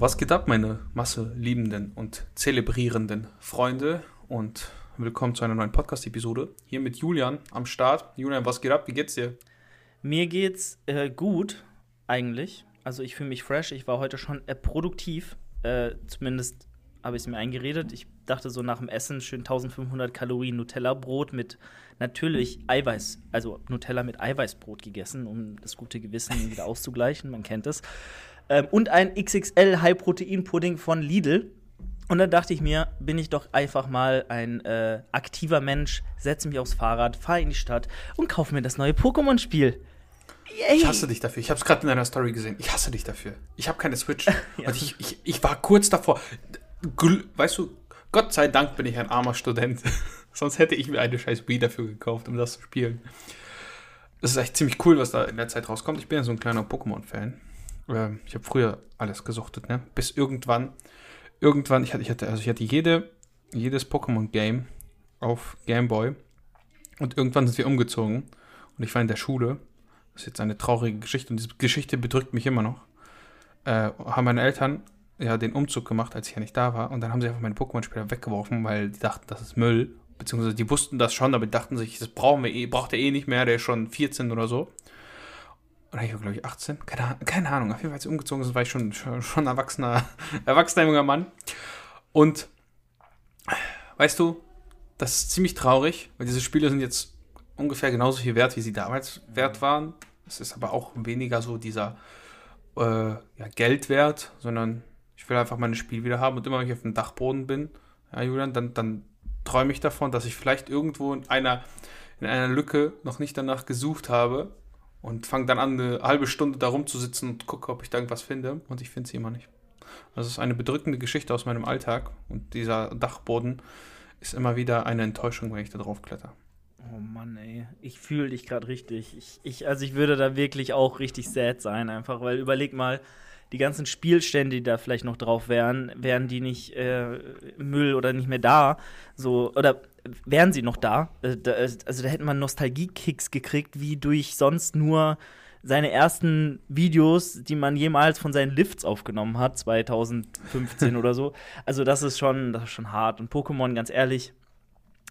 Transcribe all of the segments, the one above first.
Was geht ab, meine Masse liebenden und zelebrierenden Freunde? Und willkommen zu einer neuen Podcast-Episode. Hier mit Julian am Start. Julian, was geht ab? Wie geht's dir? Mir geht's äh, gut, eigentlich. Also ich fühle mich fresh. Ich war heute schon äh, produktiv. Äh, zumindest habe ich es mir eingeredet. Ich dachte so nach dem Essen schön 1500 Kalorien Nutella-Brot mit natürlich Eiweiß, also Nutella mit Eiweißbrot gegessen, um das gute Gewissen wieder auszugleichen. Man kennt es. Ähm, und ein XXL High-Protein-Pudding von Lidl. Und dann dachte ich mir, bin ich doch einfach mal ein äh, aktiver Mensch, setze mich aufs Fahrrad, fahre in die Stadt und kaufe mir das neue Pokémon-Spiel. Ich hasse dich dafür. Ich habe es gerade in deiner Story gesehen. Ich hasse dich dafür. Ich habe keine Switch. ja. Und ich, ich, ich war kurz davor. Gl weißt du, Gott sei Dank bin ich ein armer Student. Sonst hätte ich mir eine scheiß Wii dafür gekauft, um das zu spielen. Das ist echt ziemlich cool, was da in der Zeit rauskommt. Ich bin ja so ein kleiner Pokémon-Fan. Ähm, ich habe früher alles gesuchtet, ne? Bis irgendwann, irgendwann, ich hatte, ich hatte, also ich hatte jede, jedes Pokémon-Game auf Game Boy. Und irgendwann sind wir umgezogen. Und ich war in der Schule. Das ist jetzt eine traurige Geschichte. Und diese Geschichte bedrückt mich immer noch. Äh, haben meine Eltern ja den Umzug gemacht, als ich ja nicht da war. Und dann haben sie einfach meine Pokémon-Spieler weggeworfen, weil die dachten, das ist Müll. Beziehungsweise die wussten das schon, aber die dachten sich, das brauchen wir eh, braucht er eh nicht mehr, der ist schon 14 oder so oder ich war glaube ich 18, keine, keine, Ahnung, auf jeden Fall als ich umgezogen. Ist, war ich schon, schon, schon erwachsener, erwachsener junger Mann. Und weißt du, das ist ziemlich traurig, weil diese Spiele sind jetzt ungefähr genauso viel wert, wie sie damals wert waren. Es ist aber auch weniger so dieser äh, ja, Geldwert, sondern ich will einfach meine Spiel wieder haben. Und immer wenn ich auf dem Dachboden bin, ja, Julian, dann, dann träume ich davon, dass ich vielleicht irgendwo in einer, in einer Lücke noch nicht danach gesucht habe und fange dann an, eine halbe Stunde da rumzusitzen und gucke, ob ich da irgendwas finde. Und ich finde sie immer nicht. Das ist eine bedrückende Geschichte aus meinem Alltag. Und dieser Dachboden ist immer wieder eine Enttäuschung, wenn ich da drauf kletter. Oh Mann, ey. Ich fühle dich gerade richtig. Ich, ich, also ich würde da wirklich auch richtig sad sein, einfach, weil überleg mal, die ganzen Spielstände, die da vielleicht noch drauf wären, wären die nicht äh, Müll oder nicht mehr da. So, oder wären sie noch da. Äh, also da hätte man Nostalgie-Kicks gekriegt, wie durch sonst nur seine ersten Videos, die man jemals von seinen Lifts aufgenommen hat, 2015 oder so. Also das ist schon, das ist schon hart. Und Pokémon, ganz ehrlich,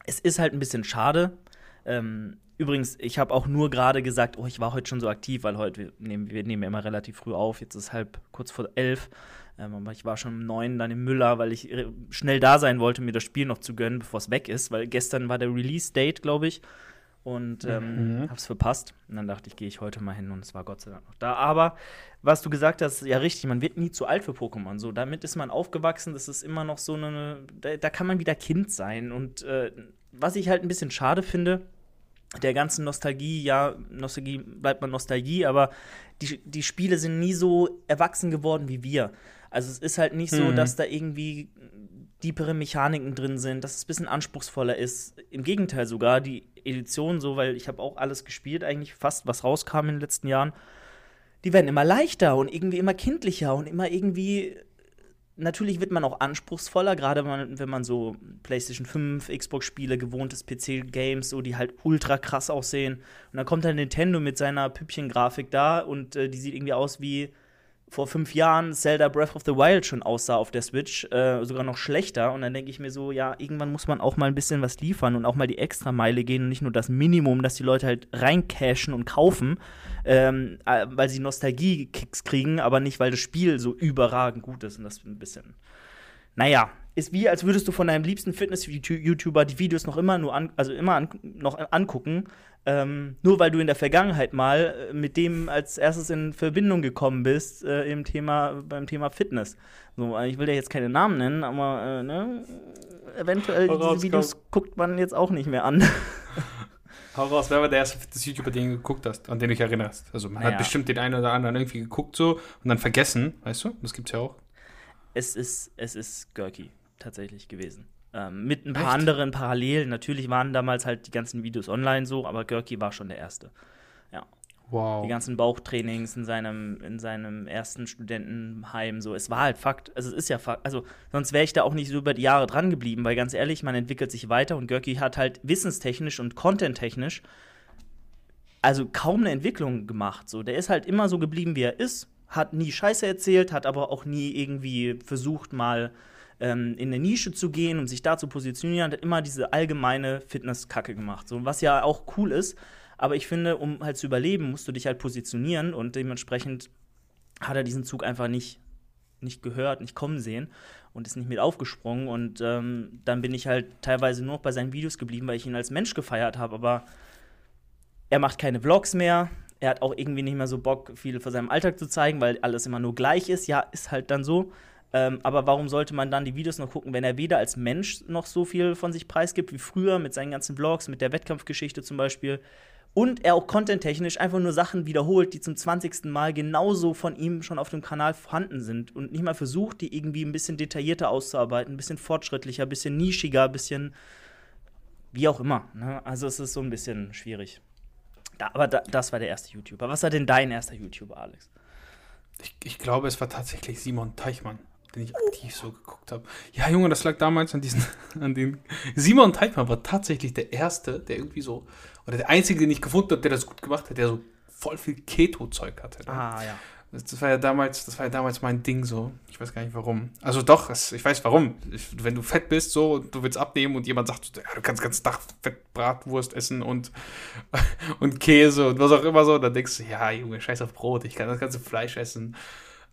es ist halt ein bisschen schade. Ähm, übrigens, ich habe auch nur gerade gesagt, oh, ich war heute schon so aktiv, weil heute, wir nehmen, wir nehmen immer relativ früh auf, jetzt ist halb kurz vor elf. Ähm, aber ich war schon um neun dann im Müller, weil ich äh, schnell da sein wollte, mir das Spiel noch zu gönnen, bevor es weg ist. Weil gestern war der Release-Date, glaube ich. Und ähm, mhm. hab's verpasst. Und dann dachte ich, gehe ich heute mal hin und es war Gott sei Dank noch da. Aber was du gesagt hast, ja richtig, man wird nie zu alt für Pokémon. So, damit ist man aufgewachsen, das ist immer noch so eine. Da, da kann man wieder Kind sein. Und äh, was ich halt ein bisschen schade finde, der ganzen Nostalgie, ja, Nostalgie bleibt man Nostalgie, aber die, die Spiele sind nie so erwachsen geworden wie wir. Also es ist halt nicht so, mhm. dass da irgendwie diepere Mechaniken drin sind, dass es ein bisschen anspruchsvoller ist. Im Gegenteil sogar, die Edition so, weil ich habe auch alles gespielt, eigentlich fast, was rauskam in den letzten Jahren, die werden immer leichter und irgendwie immer kindlicher und immer irgendwie natürlich wird man auch anspruchsvoller, gerade wenn man so PlayStation 5, Xbox-Spiele, gewohntes PC-Games, so die halt ultra krass aussehen. Und dann kommt dann Nintendo mit seiner Püppchen-Grafik da und äh, die sieht irgendwie aus wie vor fünf Jahren Zelda Breath of the Wild schon aussah auf der Switch, äh, sogar noch schlechter. Und dann denke ich mir so, ja, irgendwann muss man auch mal ein bisschen was liefern und auch mal die Extrameile gehen und nicht nur das Minimum, dass die Leute halt reincashen und kaufen, ähm, äh, weil sie Nostalgie-Kicks kriegen, aber nicht, weil das Spiel so überragend gut ist. Und das ein bisschen, naja, ist wie, als würdest du von deinem liebsten Fitness-YouTuber die Videos noch immer nur an, also immer an, noch angucken, ähm, nur weil du in der Vergangenheit mal äh, mit dem als erstes in Verbindung gekommen bist äh, im Thema, beim Thema Fitness. So, ich will ja jetzt keine Namen nennen, aber äh, ne, eventuell Hau diese Videos komm. guckt man jetzt auch nicht mehr an. Hau raus, wer war der erste Fitness-YouTuber, den du geguckt hast, an den du dich erinnerst? Also man naja. hat bestimmt den einen oder anderen irgendwie geguckt so und dann vergessen, weißt du? Das gibt's ja auch. Es ist, es ist Görki tatsächlich gewesen. Ähm, mit ein paar Echt? anderen Parallelen. Natürlich waren damals halt die ganzen Videos online so, aber Görki war schon der Erste. Ja. Wow. Die ganzen Bauchtrainings in seinem, in seinem ersten Studentenheim, so. Es war halt Fakt. Also, es ist ja Fakt. Also, sonst wäre ich da auch nicht so über die Jahre dran geblieben, weil ganz ehrlich, man entwickelt sich weiter und Görki hat halt wissenstechnisch und contenttechnisch also kaum eine Entwicklung gemacht. So. Der ist halt immer so geblieben, wie er ist hat nie Scheiße erzählt, hat aber auch nie irgendwie versucht, mal ähm, in eine Nische zu gehen, um sich da zu positionieren, hat immer diese allgemeine Fitnesskacke gemacht. So, was ja auch cool ist. Aber ich finde, um halt zu überleben, musst du dich halt positionieren und dementsprechend hat er diesen Zug einfach nicht, nicht gehört, nicht kommen sehen und ist nicht mit aufgesprungen. Und ähm, dann bin ich halt teilweise nur noch bei seinen Videos geblieben, weil ich ihn als Mensch gefeiert habe. Aber er macht keine Vlogs mehr. Er hat auch irgendwie nicht mehr so Bock, viel von seinem Alltag zu zeigen, weil alles immer nur gleich ist. Ja, ist halt dann so. Ähm, aber warum sollte man dann die Videos noch gucken, wenn er weder als Mensch noch so viel von sich preisgibt wie früher mit seinen ganzen Vlogs, mit der Wettkampfgeschichte zum Beispiel? Und er auch contenttechnisch einfach nur Sachen wiederholt, die zum 20. Mal genauso von ihm schon auf dem Kanal vorhanden sind und nicht mal versucht, die irgendwie ein bisschen detaillierter auszuarbeiten, ein bisschen fortschrittlicher, ein bisschen nischiger, ein bisschen wie auch immer. Ne? Also es ist so ein bisschen schwierig. Da, aber da, das war der erste YouTuber. Was war denn dein erster YouTuber, Alex? Ich, ich glaube, es war tatsächlich Simon Teichmann den ich aktiv so geguckt habe. Ja, Junge, das lag damals an diesen, an den. Simon Teichmann war tatsächlich der Erste, der irgendwie so, oder der Einzige, den ich gefunden habe, der das gut gemacht hat, der so voll viel Keto-Zeug hatte. Ah, ja. Das, war ja damals, das war ja damals mein Ding so. Ich weiß gar nicht warum. Also doch, es, ich weiß warum. Ich, wenn du fett bist so und du willst abnehmen und jemand sagt, ja, du kannst ganz Tag Fettbratwurst essen und, und Käse und was auch immer so, dann denkst du, ja, Junge, scheiß auf Brot, ich kann das ganze Fleisch essen.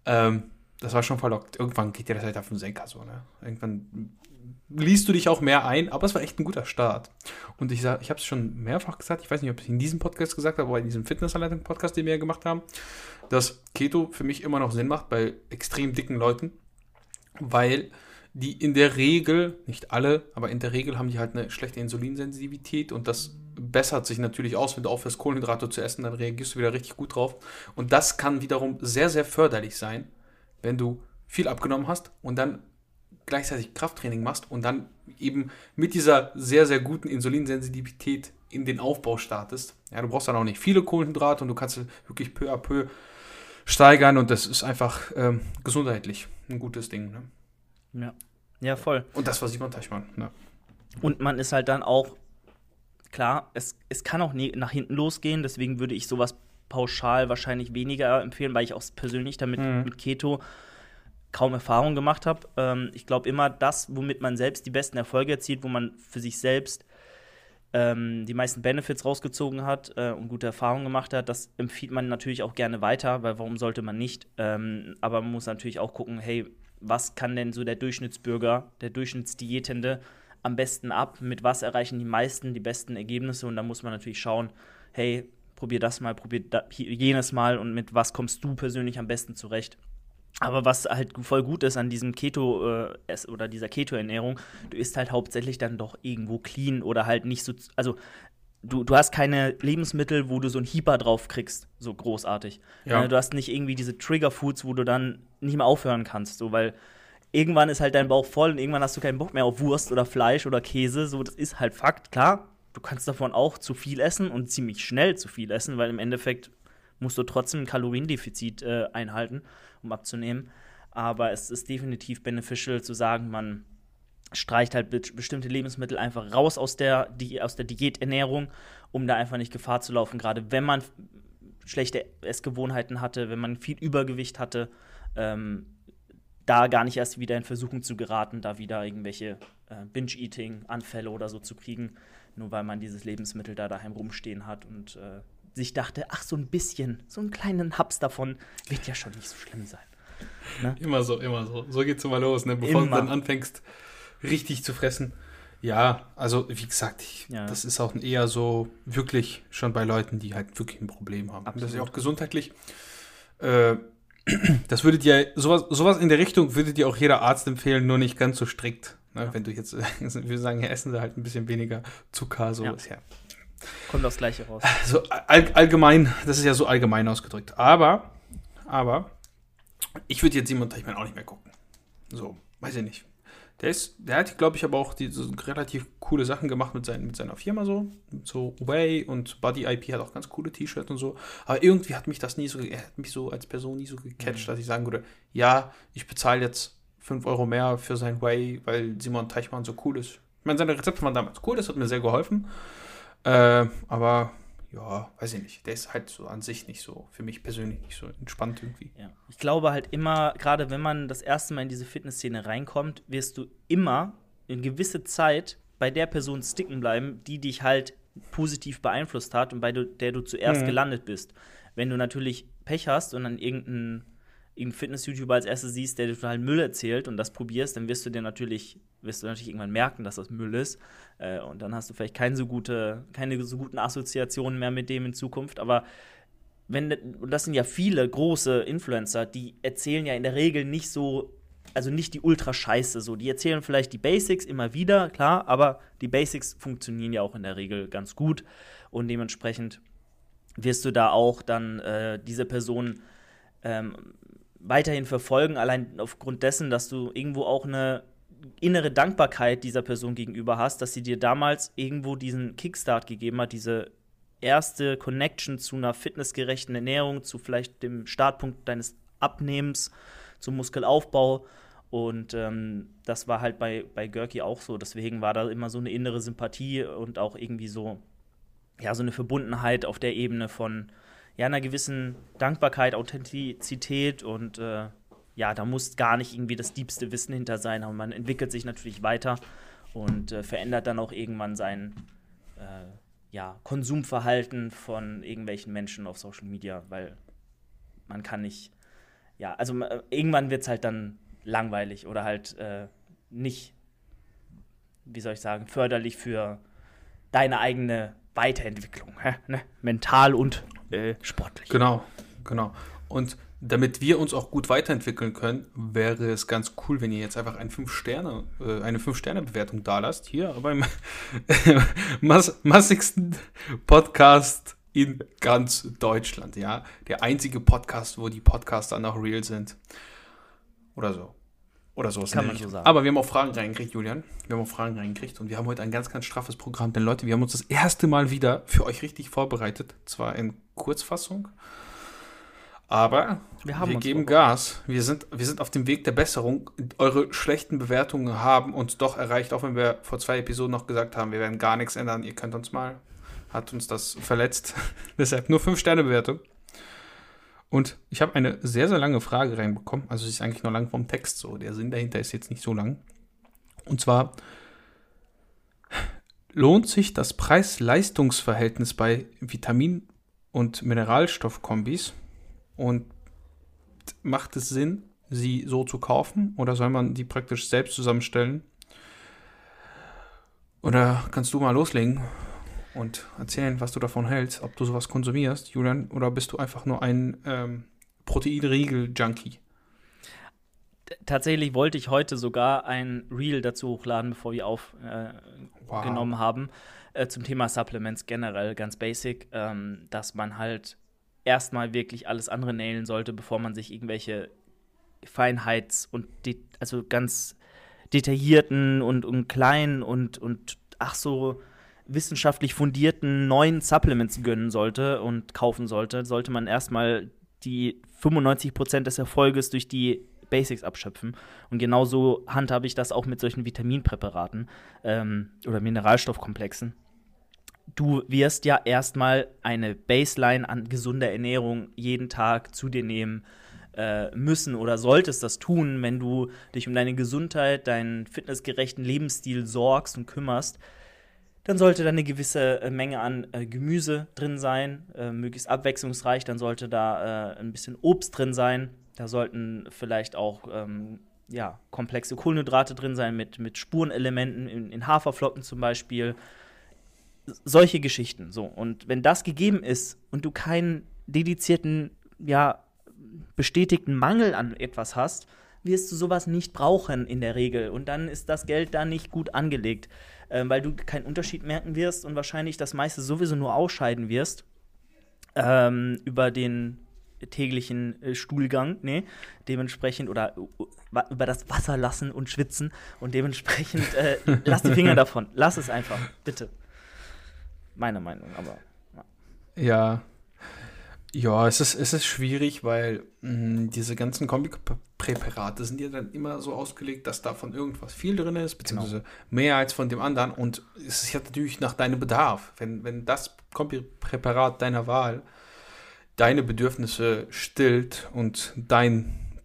Ähm, das war schon verlockt. Irgendwann geht dir das halt auf den Senker so, ne? Irgendwann liest du dich auch mehr ein, aber es war echt ein guter Start. Und ich ich habe es schon mehrfach gesagt, ich weiß nicht, ob ich in diesem Podcast gesagt habe, aber in diesem Fitnessanleitung-Podcast, den wir ja gemacht haben, dass Keto für mich immer noch Sinn macht bei extrem dicken Leuten, weil die in der Regel, nicht alle, aber in der Regel haben die halt eine schlechte Insulinsensitivität und das bessert sich natürlich aus, wenn du aufhörst, Kohlenhydrate zu essen, dann reagierst du wieder richtig gut drauf. Und das kann wiederum sehr, sehr förderlich sein, wenn du viel abgenommen hast und dann gleichzeitig Krafttraining machst und dann eben mit dieser sehr, sehr guten Insulinsensitivität in den Aufbau startest. Ja, du brauchst dann auch nicht viele Kohlenhydrate und du kannst wirklich peu à peu steigern und das ist einfach ähm, gesundheitlich ein gutes Ding. Ne? Ja. ja, voll. Und das war Simon Teichmann. Ne? Und man ist halt dann auch, klar, es, es kann auch nach hinten losgehen, deswegen würde ich sowas pauschal wahrscheinlich weniger empfehlen, weil ich auch persönlich damit mhm. mit Keto kaum Erfahrung gemacht habe. Ähm, ich glaube immer, das, womit man selbst die besten Erfolge erzielt, wo man für sich selbst ähm, die meisten Benefits rausgezogen hat äh, und gute Erfahrungen gemacht hat, das empfiehlt man natürlich auch gerne weiter, weil warum sollte man nicht? Ähm, aber man muss natürlich auch gucken, hey, was kann denn so der Durchschnittsbürger, der Durchschnittsdiätende am besten ab? Mit was erreichen die meisten die besten Ergebnisse? Und da muss man natürlich schauen, hey, probier das mal, probier da, jenes mal und mit was kommst du persönlich am besten zurecht. Aber was halt voll gut ist an diesem Keto äh, oder dieser Keto-Ernährung, du isst halt hauptsächlich dann doch irgendwo clean oder halt nicht so, also du, du hast keine Lebensmittel, wo du so ein Hieper drauf kriegst, so großartig. Ja. Äh, du hast nicht irgendwie diese Trigger-Foods, wo du dann nicht mehr aufhören kannst, so, weil irgendwann ist halt dein Bauch voll und irgendwann hast du keinen Bock mehr auf Wurst oder Fleisch oder Käse, so, das ist halt Fakt, klar du kannst davon auch zu viel essen und ziemlich schnell zu viel essen, weil im Endeffekt musst du trotzdem ein Kaloriendefizit äh, einhalten, um abzunehmen. Aber es ist definitiv beneficial zu sagen, man streicht halt be bestimmte Lebensmittel einfach raus aus der, die, aus der Diäternährung, um da einfach nicht Gefahr zu laufen, gerade wenn man schlechte Essgewohnheiten hatte, wenn man viel Übergewicht hatte, ähm, da gar nicht erst wieder in Versuchung zu geraten, da wieder irgendwelche äh, Binge-Eating-Anfälle oder so zu kriegen nur weil man dieses Lebensmittel da daheim rumstehen hat und äh, sich dachte, ach, so ein bisschen, so einen kleinen Haps davon wird ja schon nicht so schlimm sein. Ne? Immer so, immer so. So geht's immer los, ne? bevor immer. du dann anfängst, richtig zu fressen. Ja, also wie gesagt, ich, ja. das ist auch eher so wirklich schon bei Leuten, die halt wirklich ein Problem haben. Absolut. Das ist ja auch gesundheitlich. Äh, das würde dir, sowas, sowas in der Richtung würde dir auch jeder Arzt empfehlen, nur nicht ganz so strikt. Ne? Ja. Wenn du jetzt, wir sagen, ja, essen sie halt ein bisschen weniger Zucker, so ja. ist ja. Kommt das Gleiche raus. So all, allgemein, das ist ja so allgemein ausgedrückt. Aber, aber, ich würde jetzt Simon Teichmann auch nicht mehr gucken. So, weiß ich nicht. Der ist, der hat, glaube ich, aber auch die, so relativ coole Sachen gemacht mit, sein, mit seiner Firma so. So Way und Buddy IP hat auch ganz coole T-Shirts und so. Aber irgendwie hat mich das nie so, er hat mich so als Person nie so gecatcht, mhm. dass ich sagen würde, ja, ich bezahle jetzt 5 Euro mehr für sein Way, weil Simon Teichmann so cool ist. Ich meine, seine Rezepte waren damals cool, das hat mir sehr geholfen. Äh, aber ja, weiß ich nicht. Der ist halt so an sich nicht so, für mich persönlich nicht so entspannt irgendwie. Ja. Ich glaube halt immer, gerade wenn man das erste Mal in diese Fitnessszene reinkommt, wirst du immer in gewisse Zeit bei der Person sticken bleiben, die dich halt positiv beeinflusst hat und bei der du zuerst mhm. gelandet bist. Wenn du natürlich Pech hast und dann irgendeinen irgendein Fitness-YouTuber als erstes siehst, der dir total Müll erzählt und das probierst, dann wirst du dir natürlich, wirst du natürlich irgendwann merken, dass das Müll ist. Äh, und dann hast du vielleicht keine so, gute, keine so guten Assoziationen mehr mit dem in Zukunft. Aber wenn, und das sind ja viele große Influencer, die erzählen ja in der Regel nicht so, also nicht die Ultra-Scheiße so. Die erzählen vielleicht die Basics immer wieder, klar, aber die Basics funktionieren ja auch in der Regel ganz gut. Und dementsprechend wirst du da auch dann äh, diese Person ähm, weiterhin verfolgen, allein aufgrund dessen, dass du irgendwo auch eine innere Dankbarkeit dieser Person gegenüber hast, dass sie dir damals irgendwo diesen Kickstart gegeben hat, diese erste Connection zu einer fitnessgerechten Ernährung, zu vielleicht dem Startpunkt deines Abnehmens, zum Muskelaufbau. Und ähm, das war halt bei, bei Görki auch so. Deswegen war da immer so eine innere Sympathie und auch irgendwie so, ja, so eine Verbundenheit auf der Ebene von, ja, einer gewissen Dankbarkeit, Authentizität und äh, ja, da muss gar nicht irgendwie das diebste Wissen hinter sein, aber man entwickelt sich natürlich weiter und äh, verändert dann auch irgendwann sein äh, ja, Konsumverhalten von irgendwelchen Menschen auf Social Media, weil man kann nicht, ja, also irgendwann wird es halt dann langweilig oder halt äh, nicht, wie soll ich sagen, förderlich für deine eigene Weiterentwicklung, ne? mental und äh, sportlich. Genau, genau. Und damit wir uns auch gut weiterentwickeln können, wäre es ganz cool, wenn ihr jetzt einfach ein 5 Sterne, äh, eine 5-Sterne-Bewertung da lasst. Hier beim mass massigsten Podcast in ganz Deutschland, ja. Der einzige Podcast, wo die Podcaster noch real sind. Oder so. Oder so. Kann man so sagen. Aber wir haben auch Fragen reingekriegt, Julian. Wir haben auch Fragen reingekriegt und wir haben heute ein ganz, ganz straffes Programm. Denn Leute, wir haben uns das erste Mal wieder für euch richtig vorbereitet. Zwar in Kurzfassung, aber wir, wir geben Gas. Wir sind, wir sind auf dem Weg der Besserung. Eure schlechten Bewertungen haben uns doch erreicht, auch wenn wir vor zwei Episoden noch gesagt haben, wir werden gar nichts ändern. Ihr könnt uns mal. Hat uns das verletzt. Deshalb nur 5-Sterne-Bewertung. Und ich habe eine sehr, sehr lange Frage reinbekommen. Also sie ist eigentlich nur lang vom Text so. Der Sinn dahinter ist jetzt nicht so lang. Und zwar, lohnt sich das Preis-Leistungs-Verhältnis bei Vitamin- und Mineralstoffkombis? Und macht es Sinn, sie so zu kaufen? Oder soll man die praktisch selbst zusammenstellen? Oder kannst du mal loslegen? Und erzählen, was du davon hältst, ob du sowas konsumierst, Julian, oder bist du einfach nur ein ähm, Proteinriegel-Junkie? Tatsächlich wollte ich heute sogar ein Reel dazu hochladen, bevor wir aufgenommen äh, wow. haben, äh, zum Thema Supplements generell, ganz basic, ähm, dass man halt erstmal wirklich alles andere nailen sollte, bevor man sich irgendwelche Feinheits- und also ganz detaillierten und, und kleinen und, und ach so wissenschaftlich fundierten neuen Supplements gönnen sollte und kaufen sollte, sollte man erstmal die 95% des Erfolges durch die Basics abschöpfen. Und genauso handhabe ich das auch mit solchen Vitaminpräparaten ähm, oder Mineralstoffkomplexen. Du wirst ja erstmal eine Baseline an gesunder Ernährung jeden Tag zu dir nehmen äh, müssen oder solltest das tun, wenn du dich um deine Gesundheit, deinen fitnessgerechten Lebensstil sorgst und kümmerst dann sollte da eine gewisse äh, Menge an äh, Gemüse drin sein, äh, möglichst abwechslungsreich. Dann sollte da äh, ein bisschen Obst drin sein. Da sollten vielleicht auch ähm, ja, komplexe Kohlenhydrate drin sein mit, mit Spurenelementen in, in Haferflocken zum Beispiel. Solche Geschichten. So. Und wenn das gegeben ist und du keinen dedizierten, ja, bestätigten Mangel an etwas hast, wirst du sowas nicht brauchen in der Regel. Und dann ist das Geld da nicht gut angelegt ähm, weil du keinen Unterschied merken wirst und wahrscheinlich das meiste sowieso nur ausscheiden wirst ähm, über den täglichen äh, Stuhlgang, ne? Dementsprechend oder uh, über das Wasser lassen und schwitzen und dementsprechend äh, lass die Finger davon, lass es einfach, bitte. Meine Meinung, aber. Ja. Ja, es ist, es ist schwierig, weil mh, diese ganzen Kombipräparate sind ja dann immer so ausgelegt, dass davon irgendwas viel drin ist, beziehungsweise genau. mehr als von dem anderen. Und es ist ja natürlich nach deinem Bedarf. Wenn, wenn das Kombipräparat deiner Wahl deine Bedürfnisse stillt und dein,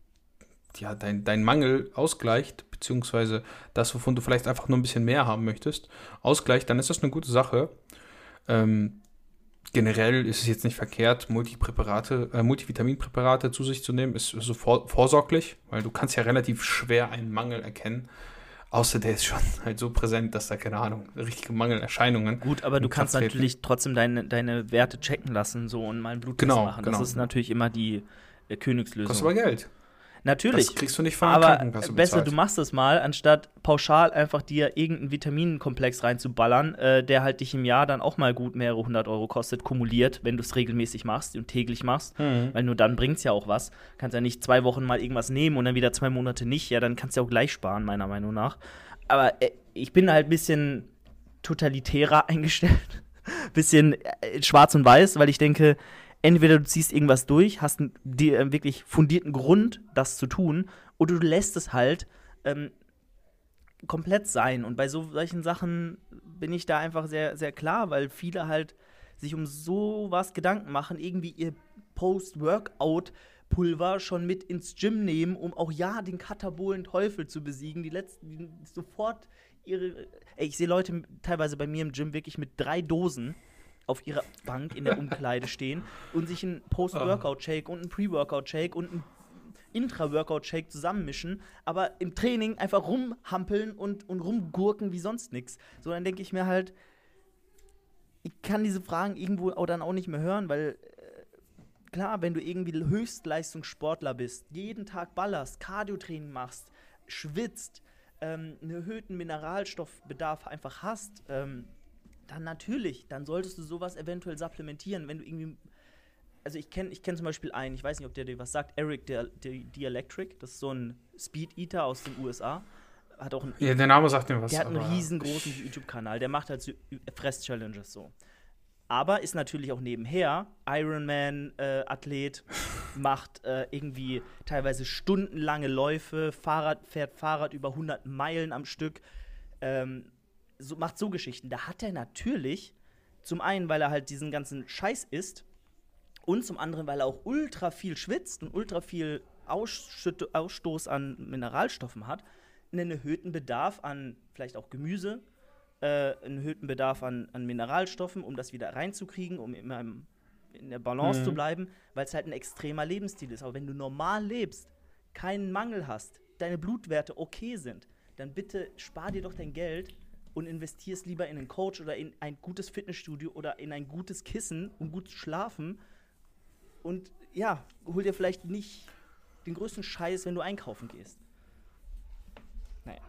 ja, dein, dein Mangel ausgleicht, beziehungsweise das, wovon du vielleicht einfach nur ein bisschen mehr haben möchtest, ausgleicht, dann ist das eine gute Sache. Ähm, generell ist es jetzt nicht verkehrt, Multipräparate, äh, Multivitaminpräparate zu sich zu nehmen, ist so vor, vorsorglich, weil du kannst ja relativ schwer einen Mangel erkennen. Außer der ist schon halt so präsent, dass da, keine Ahnung, richtige Mangelerscheinungen. Gut, aber du kannst treten. natürlich trotzdem deine, deine Werte checken lassen so und mal einen Bluttest genau, machen. Genau. Das ist natürlich immer die äh, Königslösung. Kostet aber Geld. Natürlich. Das kriegst du nicht von der Aber besser, bezahlt. du machst es mal, anstatt pauschal einfach dir irgendeinen Vitaminenkomplex reinzuballern, äh, der halt dich im Jahr dann auch mal gut mehrere hundert Euro kostet, kumuliert, wenn du es regelmäßig machst und täglich machst. Mhm. Weil nur dann bringt es ja auch was. Kannst ja nicht zwei Wochen mal irgendwas nehmen und dann wieder zwei Monate nicht. Ja, dann kannst du ja auch gleich sparen, meiner Meinung nach. Aber äh, ich bin halt ein bisschen totalitärer eingestellt. bisschen äh, schwarz und weiß, weil ich denke, entweder du ziehst irgendwas durch, hast einen die, äh, wirklich fundierten Grund, das zu tun, oder du lässt es halt ähm, komplett sein. Und bei so solchen Sachen bin ich da einfach sehr, sehr klar, weil viele halt sich um sowas Gedanken machen, irgendwie ihr Post-Workout-Pulver schon mit ins Gym nehmen, um auch ja den katabolen Teufel zu besiegen, die letzten die sofort ihre. Ey, ich sehe Leute teilweise bei mir im Gym wirklich mit drei Dosen auf ihrer Bank in der Umkleide stehen und sich einen Post-Workout-Shake und einen Pre-Workout-Shake und einen Intra-Workout-Shake zusammenmischen, aber im Training einfach rumhampeln und, und rumgurken wie sonst nichts. So, dann denke ich mir halt, ich kann diese Fragen irgendwo auch dann auch nicht mehr hören, weil äh, klar, wenn du irgendwie Höchstleistungssportler bist, jeden Tag ballerst, Cardiotraining machst, schwitzt, ähm, einen erhöhten Mineralstoffbedarf einfach hast, ähm, dann natürlich, dann solltest du sowas eventuell supplementieren, wenn du irgendwie. Also ich kenne ich kenn zum Beispiel einen, ich weiß nicht, ob der dir was sagt, Eric the, Electric, das ist so ein Speed Eater aus den USA. Hat auch einen, ja, der Name sagt mir was. Der hat einen riesengroßen YouTube-Kanal, der macht halt so Fress-Challenges so. Aber ist natürlich auch nebenher Ironman-Athlet, äh, macht äh, irgendwie teilweise stundenlange Läufe, Fahrrad, fährt Fahrrad über 100 Meilen am Stück. Ähm, so, macht so Geschichten. Da hat er natürlich, zum einen, weil er halt diesen ganzen Scheiß isst und zum anderen, weil er auch ultra viel schwitzt und ultra viel Ausschütt Ausstoß an Mineralstoffen hat, einen erhöhten Bedarf an vielleicht auch Gemüse, äh, einen erhöhten Bedarf an, an Mineralstoffen, um das wieder reinzukriegen, um immer im, in der Balance mhm. zu bleiben, weil es halt ein extremer Lebensstil ist. Aber wenn du normal lebst, keinen Mangel hast, deine Blutwerte okay sind, dann bitte spar dir doch dein Geld und investierst lieber in einen Coach oder in ein gutes Fitnessstudio oder in ein gutes Kissen, um gut zu schlafen. Und ja, hol dir vielleicht nicht den größten Scheiß, wenn du einkaufen gehst. Naja.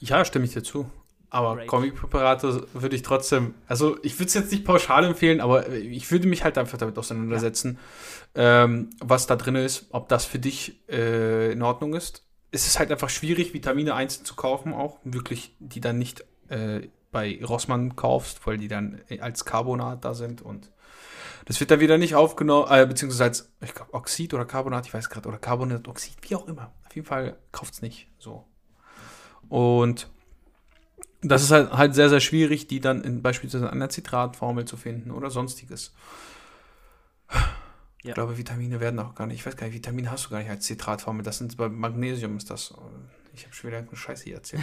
Ja, stimme ich dir zu. Aber Comic-Präparate würde ich trotzdem, also ich würde es jetzt nicht pauschal empfehlen, aber ich würde mich halt einfach damit auseinandersetzen, ja. ähm, was da drin ist, ob das für dich äh, in Ordnung ist. Es ist halt einfach schwierig, Vitamine einzeln zu kaufen, auch wirklich, die dann nicht äh, bei Rossmann kaufst, weil die dann als Carbonat da sind und das wird dann wieder nicht aufgenommen, äh, beziehungsweise als, ich glaube, Oxid oder Carbonat, ich weiß gerade, oder Carbonatoxid, wie auch immer. Auf jeden Fall kauft es nicht so. Und das ist halt, halt sehr, sehr schwierig, die dann in beispielsweise einer Zitratformel zu finden oder sonstiges. Ja. Ich glaube, Vitamine werden auch gar nicht, ich weiß gar nicht, Vitamine hast du gar nicht als Zitratformel. Das sind bei Magnesium ist das ich habe schon wieder eine Scheiße hier erzählt.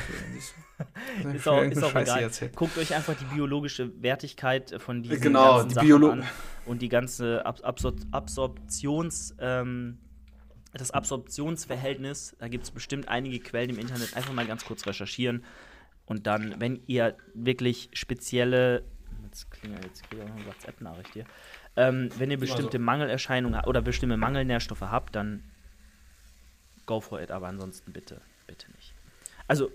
ist auch, ist auch egal. Erzählt. Guckt euch einfach die biologische Wertigkeit von diesen genau, ganzen die Sachen Biolo an und die ganze Ab Absor Absorptions ähm, das Absorptionsverhältnis. Da gibt es bestimmt einige Quellen im Internet. Einfach mal ganz kurz recherchieren und dann, wenn ihr wirklich spezielle jetzt klingelt jetzt kriege ich auch eine WhatsApp-Nachricht hier. Ähm, wenn ihr bestimmte also. Mangelerscheinungen oder bestimmte Mangelnährstoffe habt, dann go for it, aber ansonsten bitte bitte nicht. Also,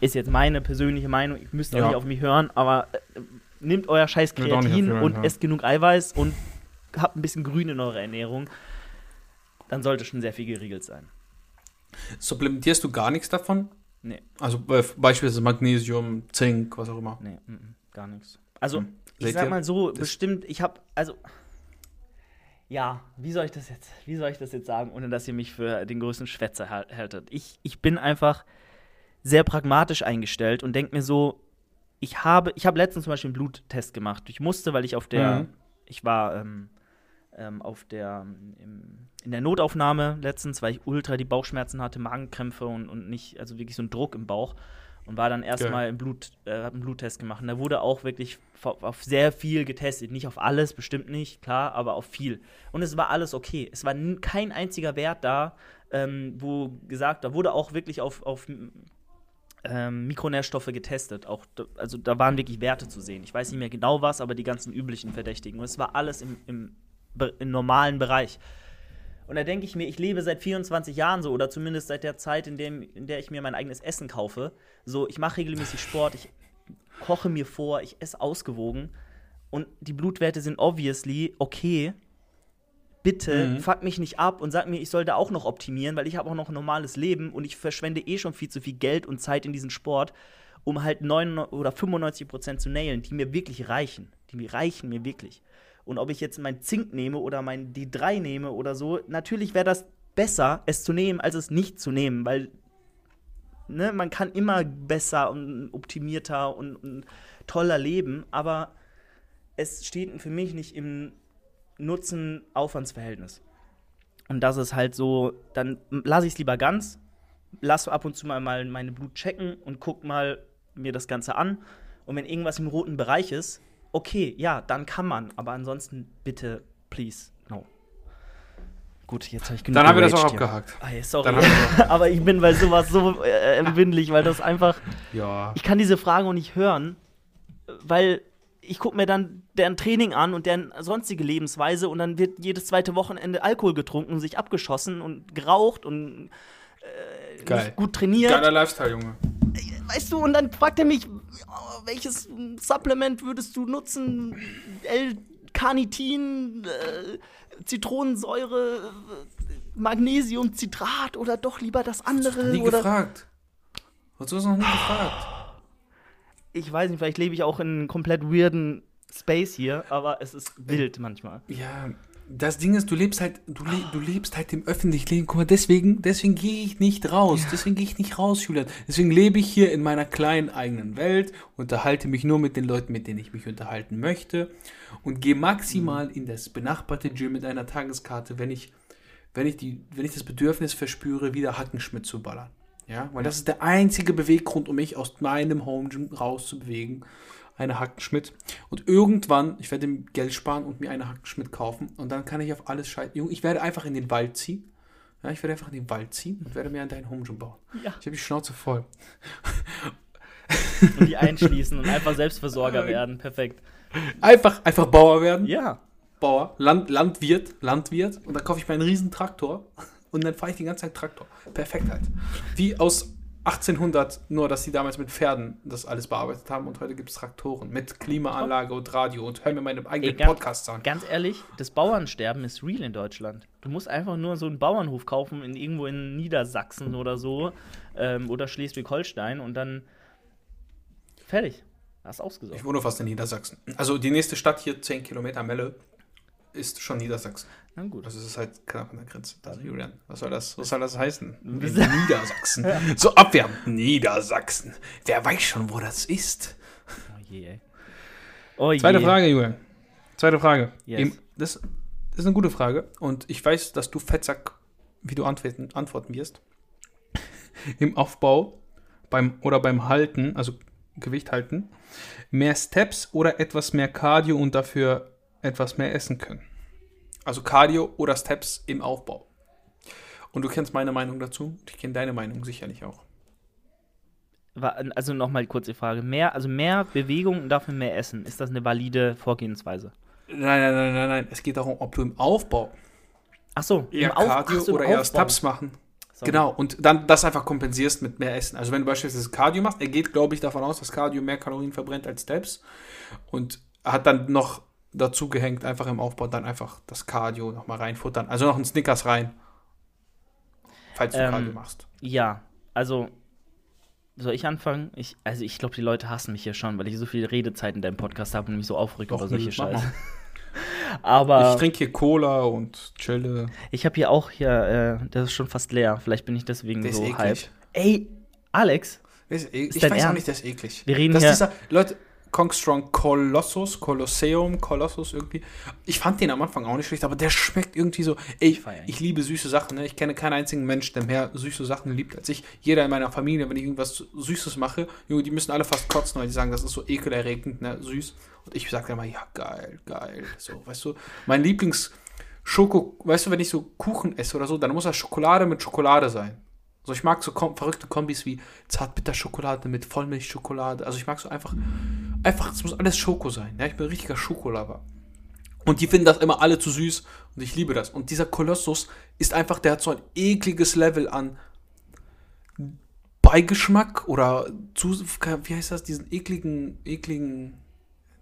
ist jetzt meine persönliche Meinung, ich müsste auch nicht auf mich hören, aber äh, nehmt euer scheiß Kreatin und hören, esst genug Eiweiß und habt ein bisschen Grün in eurer Ernährung. Dann sollte schon sehr viel geregelt sein. Supplementierst du gar nichts davon? Nee. Also äh, beispielsweise Magnesium, Zink, was auch immer? Nee, m -m, gar nichts. Also, hm. ich sag mal so, bestimmt, ich habe, also ja, wie soll ich das jetzt, wie soll ich das jetzt sagen, ohne dass ihr mich für den größten Schwätzer haltet? Ich, ich bin einfach sehr pragmatisch eingestellt und denke mir so, ich habe, ich habe letztens zum Beispiel einen Bluttest gemacht. Ich musste, weil ich auf der, mhm. ich war ähm, ähm, auf der, im, in der Notaufnahme letztens, weil ich ultra die Bauchschmerzen hatte, Magenkrämpfe und, und nicht, also wirklich so ein Druck im Bauch und war dann erstmal im Blut, äh, einen Bluttest gemacht. Und da wurde auch wirklich auf sehr viel getestet. Nicht auf alles, bestimmt nicht, klar, aber auf viel. Und es war alles okay. Es war kein einziger Wert da, ähm, wo gesagt, da wurde auch wirklich auf, auf ähm, Mikronährstoffe getestet. Auch, also da waren wirklich Werte zu sehen. Ich weiß nicht mehr genau was, aber die ganzen üblichen Verdächtigen. Und es war alles im, im, im normalen Bereich. Und da denke ich mir, ich lebe seit 24 Jahren so oder zumindest seit der Zeit, in, dem, in der ich mir mein eigenes Essen kaufe. So, ich mache regelmäßig Sport, ich koche mir vor, ich esse ausgewogen und die Blutwerte sind obviously okay. Bitte mhm. fuck mich nicht ab und sag mir, ich soll da auch noch optimieren, weil ich habe auch noch ein normales Leben und ich verschwende eh schon viel zu viel Geld und Zeit in diesen Sport, um halt 9 oder 95 Prozent zu nailen, die mir wirklich reichen. Die mir reichen mir wirklich. Und ob ich jetzt mein Zink nehme oder mein D3 nehme oder so, natürlich wäre das besser, es zu nehmen, als es nicht zu nehmen, weil ne, man kann immer besser und optimierter und, und toller leben, aber es steht für mich nicht im Nutzen-Aufwandsverhältnis. Und das ist halt so, dann lasse ich es lieber ganz, lasse ab und zu mal meine Blut checken und guck mal mir das Ganze an. Und wenn irgendwas im roten Bereich ist, okay, ja, dann kann man. Aber ansonsten bitte, please, no. Gut, jetzt habe ich genug Dann haben wir das auch abgehakt. Ah, sorry. aber ich bin bei sowas so äh, empfindlich, weil das einfach. Ja. Ich kann diese Fragen auch nicht hören, weil ich gucke mir dann deren Training an und deren sonstige Lebensweise und dann wird jedes zweite Wochenende Alkohol getrunken und sich abgeschossen und geraucht und äh, nicht gut trainiert. Geiler Lifestyle, Junge weißt du, und dann fragt er mich, welches Supplement würdest du nutzen? L-Carnitin, äh, Zitronensäure, Magnesium, Zitrat oder doch lieber das andere? Hast du nie oder? gefragt. Hast du es noch nie gefragt? Ich weiß nicht, vielleicht lebe ich auch in einem komplett weirden Space hier, aber es ist wild manchmal. Ja, das Ding ist, du lebst halt, du, le du lebst halt im öffentlichen Leben. Guck mal, deswegen, deswegen gehe ich nicht raus. Ja. Deswegen gehe ich nicht raus, Julian. Deswegen lebe ich hier in meiner kleinen eigenen Welt, unterhalte mich nur mit den Leuten, mit denen ich mich unterhalten möchte und gehe maximal mhm. in das benachbarte Gym mit einer Tageskarte, wenn ich, wenn ich die, wenn ich das Bedürfnis verspüre, wieder Hackenschmidt zu ballern. Ja, weil das ist der einzige Beweggrund, um mich aus meinem Home Gym rauszubewegen eine Hackenschmidt. Und irgendwann, ich werde Geld sparen und mir eine Hackenschmidt kaufen. Und dann kann ich auf alles schalten. Ich werde einfach in den Wald ziehen. Ja, ich werde einfach in den Wald ziehen und werde mir an deinen Home Gym bauen. Ja. Ich habe die Schnauze voll. Und die einschließen und einfach Selbstversorger werden. Perfekt. Einfach, einfach Bauer werden. Ja. Bauer, Land, Landwirt, Landwirt. Und dann kaufe ich mir einen riesen Traktor und dann fahre ich den ganzen Tag Traktor. Perfekt halt. Wie aus 1800, nur dass sie damals mit Pferden das alles bearbeitet haben und heute gibt es Traktoren mit Klimaanlage und Radio und hör mir meine eigenen Podcasts an. Ganz ehrlich, das Bauernsterben ist real in Deutschland. Du musst einfach nur so einen Bauernhof kaufen in irgendwo in Niedersachsen oder so ähm, oder Schleswig-Holstein und dann fertig. Hast ausgesucht. Ich wohne fast in Niedersachsen. Also die nächste Stadt hier, 10 Kilometer Melle, ist schon Niedersachsen. Na gut. Also es ist halt knapp an der Grenze. Also Julian, was soll das, was soll das heißen? Niedersachsen. So abwärmend. Niedersachsen. Wer weiß schon, wo das ist. Oh je, ey. Oh je. Zweite Frage, Julian. Zweite Frage. Yes. Das, das ist eine gute Frage. Und ich weiß, dass du Fettsack, wie du antworten, antworten wirst. Im Aufbau beim, oder beim Halten, also Gewicht halten, mehr Steps oder etwas mehr Cardio und dafür etwas mehr essen können. Also Cardio oder Steps im Aufbau. Und du kennst meine Meinung dazu. Ich kenne deine Meinung sicherlich auch. Also nochmal die Frage. Mehr, also mehr Bewegung und dafür mehr Essen. Ist das eine valide Vorgehensweise? Nein, nein, nein, nein, nein. Es geht darum, ob du im Aufbau Ach so, eher Cardio so, oder eher Steps machen. Sorry. Genau, und dann das einfach kompensierst mit mehr Essen. Also wenn du beispielsweise Cardio machst, er geht, glaube ich, davon aus, dass Cardio mehr Kalorien verbrennt als Steps und hat dann noch dazu gehängt, einfach im Aufbau dann einfach das Cardio nochmal reinfuttern. Also noch ein Snickers rein. Falls du ähm, Cardio machst. Ja, also soll ich anfangen? Ich, also ich glaube, die Leute hassen mich hier schon, weil ich so viel Redezeit in deinem Podcast habe und mich so aufrege über solche Scheiße. Aber. Ich trinke hier Cola und chille. Ich habe hier auch hier, äh, das ist schon fast leer. Vielleicht bin ich deswegen Der so hyped. Ey, Alex, Ist e ich dein weiß auch Ernst? nicht, der ist eklig. Wir reden das hier- ist dieser, Leute, Kongstrong Colossus, Colosseum, Colossus irgendwie. Ich fand den am Anfang auch nicht schlecht, aber der schmeckt irgendwie so. Ey, ich, ich liebe süße Sachen. Ne? Ich kenne keinen einzigen Mensch, der mehr süße Sachen liebt als ich. Jeder in meiner Familie, wenn ich irgendwas Süßes mache, Junge, die müssen alle fast kotzen, weil die sagen, das ist so ekelerregend, ne? süß. Und ich sage immer, ja, geil, geil. So, weißt du, mein Lieblings- Schoko, weißt du, wenn ich so Kuchen esse oder so, dann muss das Schokolade mit Schokolade sein. So, ich mag so kom verrückte Kombis wie Zartbitterschokolade mit Vollmilchschokolade. Also ich mag so einfach, einfach, es muss alles Schoko sein. Ja, ich bin ein richtiger Schokolover. Und die finden das immer alle zu süß und ich liebe das. Und dieser Kolossus ist einfach, der hat so ein ekliges Level an Beigeschmack oder zu, wie heißt das, diesen ekligen, ekligen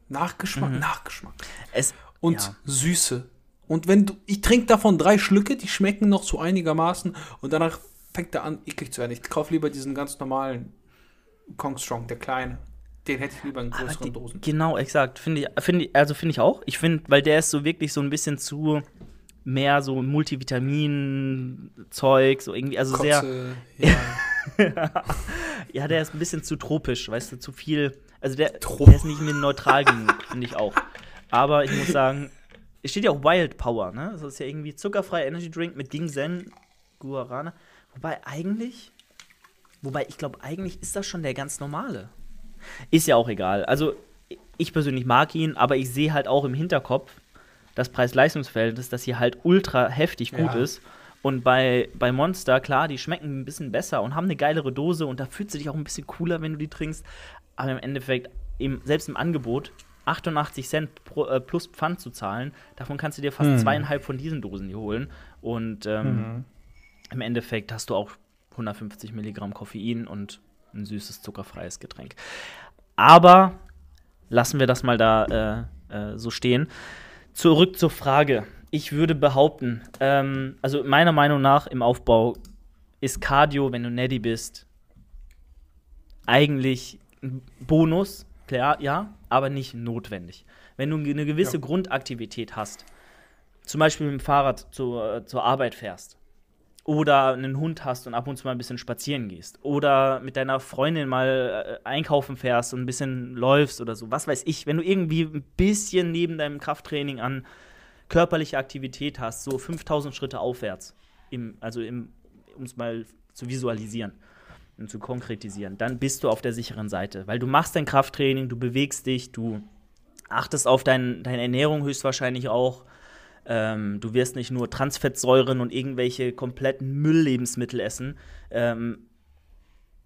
Nachgeschmack? Nachgeschmack es. und Ja. Süße. Und wenn du, ich trinke davon drei Schlücke, die schmecken noch so einigermaßen und danach fängt er an, eklig zu werden. Ich kaufe lieber diesen ganz normalen Kong Strong, der kleine. Den hätte ich lieber in Aber größeren die, Dosen. genau, exakt. Finde ich, finde ich, also finde ich auch. Ich finde, weil der ist so wirklich so ein bisschen zu mehr so Multivitamin-Zeug, so irgendwie, also sehr. Kotze, ja. Ja, der ist ein bisschen zu tropisch, weißt du, zu viel. Also der, Trop- der ist nicht mehr neutral genug, finde ich auch. Aber ich muss sagen, es steht ja auch Wild Power, ne? Das ist ja irgendwie zuckerfreier Energy Drink mit Ginseng, Guarana. Wobei eigentlich, wobei ich glaube, eigentlich ist das schon der ganz normale. Ist ja auch egal. Also ich persönlich mag ihn, aber ich sehe halt auch im Hinterkopf das Preis-Leistungs-Verhältnis, das hier halt ultra heftig gut Ja. ist. Und bei, bei Monster, klar, die schmecken ein bisschen besser und haben eine geilere Dose und da fühlst du dich auch ein bisschen cooler, wenn du die trinkst. Aber im Endeffekt, im, selbst im Angebot, 88 Cent pro, äh, plus Pfand zu zahlen, davon kannst du dir fast Hm. zweieinhalb von diesen Dosen hier holen. Und ähm, Mhm. im Endeffekt hast du auch 150 Milligramm Koffein und ein süßes, zuckerfreies Getränk. Aber lassen wir das mal da äh, äh, so stehen. Zurück zur Frage. Ich würde behaupten, ähm, also meiner Meinung nach im Aufbau ist Cardio, wenn du Neddy bist, eigentlich ein Bonus, klar, ja, aber nicht notwendig. Wenn du eine gewisse Ja. Grundaktivität hast, zum Beispiel mit dem Fahrrad zur, zur Arbeit fährst, oder einen Hund hast und ab und zu mal ein bisschen spazieren gehst, oder mit deiner Freundin mal äh, einkaufen fährst und ein bisschen läufst oder so, was weiß ich, wenn du irgendwie ein bisschen neben deinem Krafttraining an körperliche Aktivität hast, so 5000 Schritte aufwärts, im, also um es mal zu visualisieren und zu konkretisieren, dann bist du auf der sicheren Seite, weil du machst dein Krafttraining, du bewegst dich, du achtest auf dein, deine Ernährung höchstwahrscheinlich auch. Ähm, du wirst nicht nur Transfettsäuren und irgendwelche kompletten Mülllebensmittel essen. Ähm,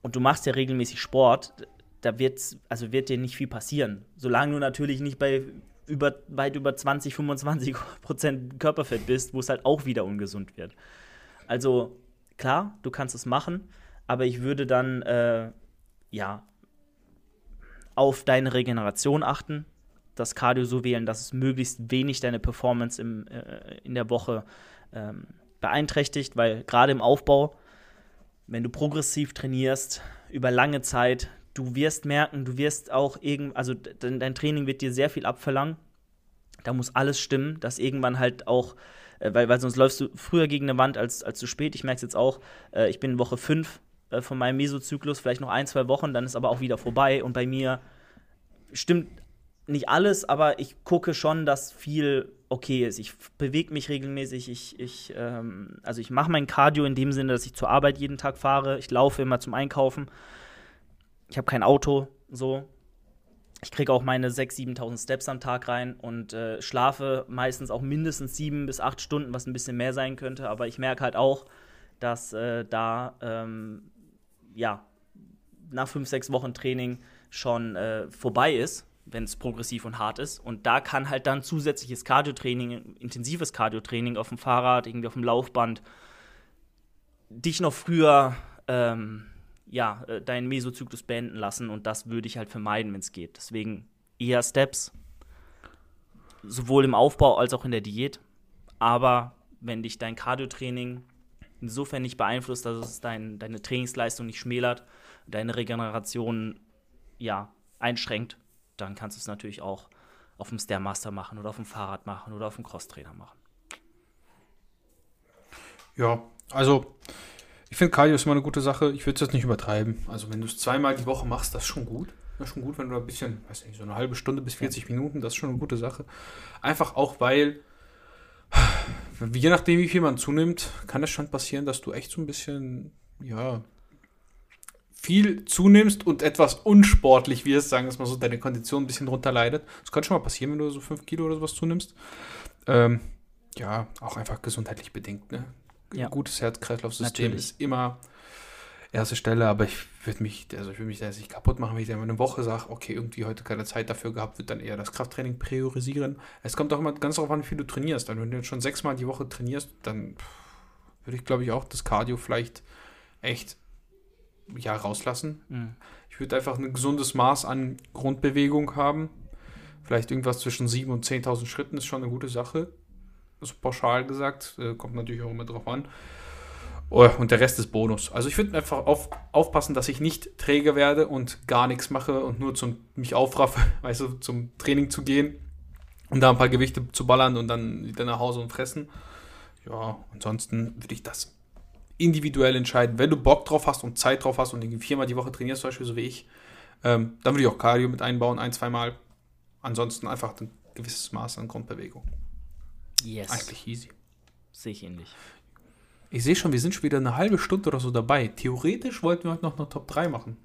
und du machst ja regelmäßig Sport. Da wird's, also wird dir nicht viel passieren. Solange du natürlich nicht bei über, weit über 20, 25 Prozent Körperfett bist, wo es halt auch wieder ungesund wird. Also klar, du kannst es machen, aber ich würde dann äh, ja auf deine Regeneration achten, das Cardio so wählen, dass es möglichst wenig deine Performance im, äh, in der Woche ähm, beeinträchtigt, weil gerade im Aufbau, wenn du progressiv trainierst über lange Zeit, du wirst merken, du wirst auch irgend, also dein, dein Training wird dir sehr viel abverlangen. Da muss alles stimmen, dass irgendwann halt auch, äh, weil, weil sonst läufst du früher gegen eine Wand als, als zu spät. Ich merke es jetzt auch, äh, ich bin in Woche 5 äh, von meinem Mesozyklus, vielleicht noch ein, zwei Wochen, dann ist aber auch wieder vorbei und bei mir stimmt nicht alles, aber ich gucke schon, dass viel okay ist. Ich bewege mich regelmäßig. Ich, ich, ähm, also ich mache mein Cardio in dem Sinne, dass ich zur Arbeit jeden Tag fahre. Ich laufe immer zum Einkaufen. Ich habe kein Auto, so. Ich kriege auch meine 6.000, 7.000 Steps am Tag rein und äh, schlafe meistens auch mindestens sieben bis acht Stunden, was ein bisschen mehr sein könnte. Aber ich merke halt auch, dass äh, da, ähm, ja, nach fünf, sechs Wochen Training schon äh, vorbei ist wenn es progressiv und hart ist. Und da kann halt dann zusätzliches Cardiotraining, intensives Cardiotraining auf dem Fahrrad, irgendwie auf dem Laufband, dich noch früher ähm, ja, äh, deinen Mesozyklus beenden lassen. Und das würde ich halt vermeiden, wenn es geht. Deswegen eher Steps, sowohl im Aufbau als auch in der Diät. Aber wenn dich dein Cardiotraining insofern nicht beeinflusst, dass es dein, deine Trainingsleistung nicht schmälert, deine Regeneration ja, einschränkt, dann kannst du es natürlich auch auf dem Stairmaster machen oder auf dem Fahrrad machen oder auf dem Crosstrainer machen. Ja, also ich finde Cardio ist immer eine gute Sache. Ich würde es jetzt nicht übertreiben. Also wenn du es zweimal die Woche machst, das ist schon gut. Das ist schon gut, wenn du ein bisschen, weiß nicht, so eine halbe Stunde bis 40 Minuten, das ist schon eine gute Sache. Einfach auch, weil je nachdem, wie viel man zunimmt, kann es schon passieren, dass du echt so ein bisschen, ja, viel zunimmst und etwas unsportlich wirst, sagen wir mal so, deine Kondition ein bisschen drunter leidet. Das kann schon mal passieren, wenn du so 5 Kilo oder sowas zunimmst. Ähm, ja, auch einfach gesundheitlich bedingt. Ne? Ja. Gutes Herz-Kreislauf-System ist immer erste Stelle, aber ich würde mich, also ich würde mich da jetzt nicht kaputt machen, wenn ich dann mal eine Woche sage, okay, irgendwie heute keine Zeit dafür gehabt, wird dann eher das Krafttraining priorisieren. Es kommt auch immer ganz darauf an, wie viel du trainierst. Dann, wenn du jetzt schon sechsmal die Woche trainierst, dann würde ich, glaube ich, auch das Cardio vielleicht echt ja rauslassen. Mhm. Ich würde einfach ein gesundes Maß an Grundbewegung haben. Vielleicht irgendwas zwischen 7.000 und 10.000 Schritten ist schon eine gute Sache. So pauschal gesagt. Äh, kommt natürlich auch immer drauf an. Oh, und der Rest ist Bonus. Also ich würde einfach auf, aufpassen, dass ich nicht träge werde und gar nichts mache und nur zum mich aufraffe, weißt du, zum Training zu gehen und da ein paar Gewichte zu ballern und dann wieder nach Hause und fressen. Ja, ansonsten würde ich das individuell entscheiden. Wenn du Bock drauf hast und Zeit drauf hast und irgendwie viermal die Woche trainierst, zum Beispiel so wie ich, ähm, dann würde ich auch Cardio mit einbauen, ein, zweimal. Ansonsten einfach ein gewisses Maß an Grundbewegung. Yes. Eigentlich easy. Sehe ich ähnlich. Ich sehe schon, wir sind schon wieder eine halbe Stunde oder so dabei. Theoretisch wollten wir heute noch eine Top 3 machen.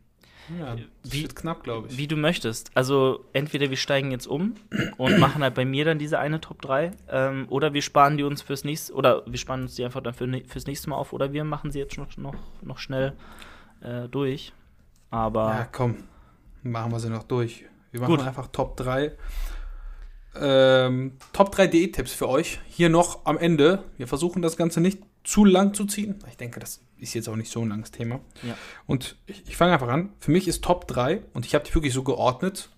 Ja, das Wie- wird knapp, glaube ich. Wie du möchtest. Also entweder wir steigen jetzt um und machen halt bei mir dann diese eine Top 3 ähm, oder wir sparen die uns fürs nächste oder wir sparen uns die einfach dann für, fürs nächste Mal auf oder wir machen sie jetzt noch, noch, noch schnell äh, durch. Aber Ja, komm. Machen wir sie noch durch. Wir machen Gut. einfach Top 3. Ähm, Top 3 Diättipps für euch. Hier noch am Ende. Wir versuchen das Ganze nicht zu lang zu ziehen. Ich denke, das ist jetzt auch nicht so ein langes Thema. Ja. Und ich, ich fange einfach an. Für mich ist Top 3 und ich habe die wirklich so geordnet.